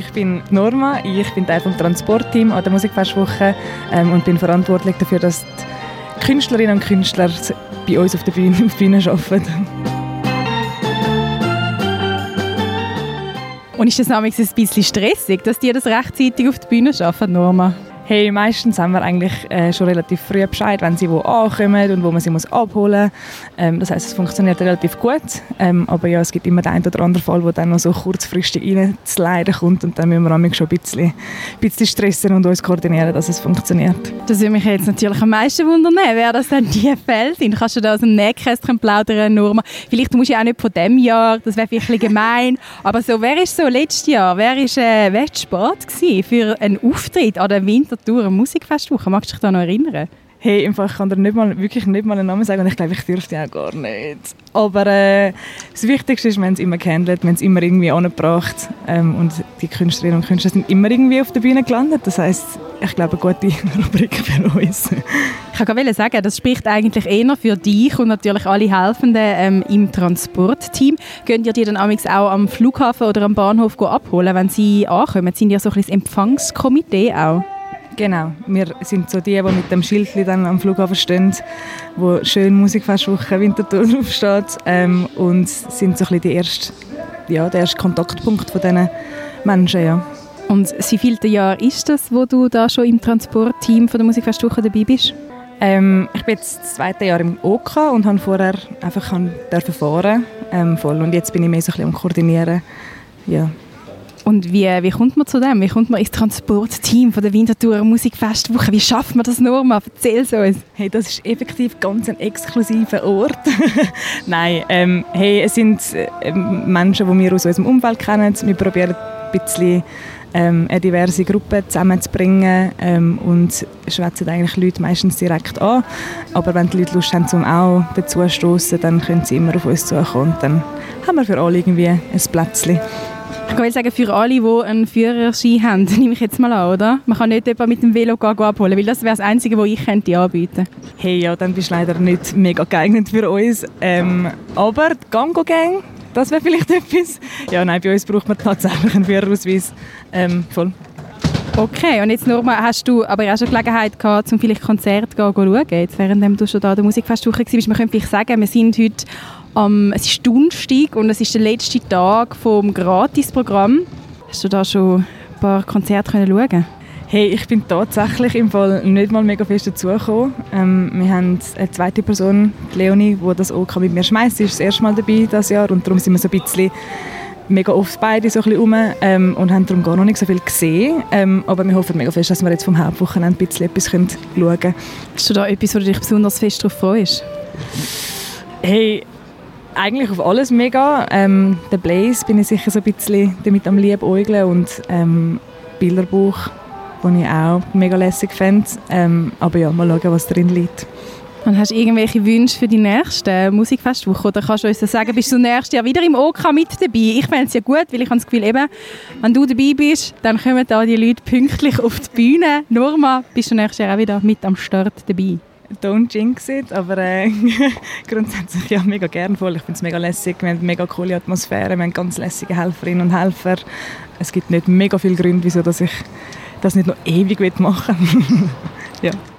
Ich bin Norma, ich bin Teil des Transportteams an der Musikfestwoche ähm, und bin verantwortlich dafür, dass die Künstlerinnen und Künstler bei uns auf der Bühne, auf Bühne arbeiten. Und ist das nämlich ein bisschen stressig, dass die das rechtzeitig auf der Bühne schaffen, Norma? Hey, meistens haben wir eigentlich äh, schon relativ früh Bescheid, wenn sie wo ankommen und wo man sie muss abholen muss. Ähm, das heißt, es funktioniert relativ gut. Ähm, aber ja, es gibt immer den einen oder anderen Fall, wo dann noch so kurzfristig rein zu leiden kommt und dann müssen wir schon ein bisschen, ein bisschen stressen und uns koordinieren, dass es funktioniert. Das würde mich jetzt natürlich am meisten wundern, wer das dann die Fälle sind. Kannst du da aus dem Nähkästchen plaudern, Norma? Vielleicht musst du ja auch nicht von dem Jahr, das wäre vielleicht ein gemein, aber so, wer ist so letztes Jahr, wer ist, äh, wer ist Sport für einen Auftritt an der Winter Winterthur Musikfestwoche. Magst du dich da noch erinnern? Hey, einfach, ich kann dir nicht mal, wirklich nicht mal einen Namen sagen und ich glaube, ich dürfte auch gar nicht. Aber äh, das Wichtigste ist, wir haben es immer gehandelt, wir haben es immer irgendwie angebracht ähm, und die Künstlerinnen und Künstler sind immer irgendwie auf der Bühne gelandet. Das heisst, ich glaube, eine gute Rubrik für uns. Ich wollte sagen, das spricht eigentlich eher für dich und natürlich alle Helfenden ähm, im Transportteam. Könnt ihr die dann auch am Flughafen oder am Bahnhof abholen, wenn sie ankommen? Sind ihr so ein bisschen das Empfangskomitee auch? Genau, wir sind so die, die mit dem Schild dann am Flughafen stehen, wo schön Musikfestwoche Winterthur draufsteht ähm, und sind so ein bisschen die erste, ja, der erste Kontaktpunkt von diesen Menschen, ja. Und wie viele Jahr ist das, wo du da schon im Transportteam von der Musikfestwoche dabei bist? Ähm, ich bin jetzt das zweite Jahr im OK und habe vorher einfach fahren ähm, voll. Und jetzt bin ich mehr so ein bisschen am Koordinieren. Ja. Und wie, wie kommt man zu dem? Wie kommt man ins Transportteam von der Winterthur Musikfestwoche? Wie schafft man das nur mal? Erzähl es uns. Hey, das ist effektiv ganz ein exklusiver Ort. Nein, ähm, hey, es sind äh, Menschen, die wir aus unserem Umfeld kennen. Wir probieren ein bisschen ähm, eine diverse Gruppe zusammenzubringen ähm, und schwätzen eigentlich Leute meistens direkt an. Aber wenn die Leute Lust haben, um auch dazu zu stoßen, dann können sie immer auf uns zukommen. Und dann haben wir für alle irgendwie ein Plätzchen. Ich kann sagen, für alle, die einen Führerschein haben, nehme ich jetzt mal an, oder? Man kann nicht jemanden mit dem Velo abholen, weil das wäre das Einzige, was ich könnte anbieten Hey, ja, dann bist du leider nicht mega geeignet für uns. Ähm, aber die Gango-Gang, das wäre vielleicht etwas. Ja, nein, bei uns braucht man tatsächlich einen Führerausweis. Ähm, voll. Okay, und jetzt nur mal, hast du aber auch schon Gelegenheit gehabt, um vielleicht Konzerte zu schauen, jetzt, während du schon da der Musikfestwoche warst. Man könnte vielleicht sagen, wir sind heute um, es ist Donnerstag und es ist der letzte Tag vom Gratisprogramm. Hast du da schon ein paar Konzerte können schauen Hey, ich bin tatsächlich im Fall nicht mal mega fest dazugekommen. Ähm, wir haben eine zweite Person, Leonie, die das auch mit mir schmeißt. Sie ist das erste Mal dabei dieses Jahr und darum sind wir so ein bisschen mega oft beide so ein bisschen rum ähm, und haben darum gar noch nicht so viel gesehen. Ähm, aber wir hoffen mega fest, dass wir jetzt vom Hauptwochenende ein bisschen etwas können schauen können. Hast du da etwas, wo du dich besonders fest darauf freust? Hey, eigentlich auf alles mega. Ähm, der Blaze bin ich sicher so ein bisschen damit am liebäugeln und ähm, Bilderbuch, den ich auch mega lässig finde. Ähm, aber ja, mal schauen, was drin liegt. Und hast du irgendwelche Wünsche für die nächste Musikfestwoche? Oder kannst du uns sagen, bist du nächstes Jahr wieder im OK mit dabei? Ich fände es ja gut, weil ich habe das Gefühl, eben, wenn du dabei bist, dann kommen da die Leute pünktlich auf die Bühne. Norma, bist du nächstes Jahr auch wieder mit am Start dabei? Don't jinx it, aber äh, grundsätzlich ja mega gern voll. Ich finde es mega lässig, wir haben eine mega coole Atmosphäre, wir haben ganz lässige Helferinnen und Helfer. Es gibt nicht mega viele Gründe, wieso dass ich das nicht noch ewig machen will. ja.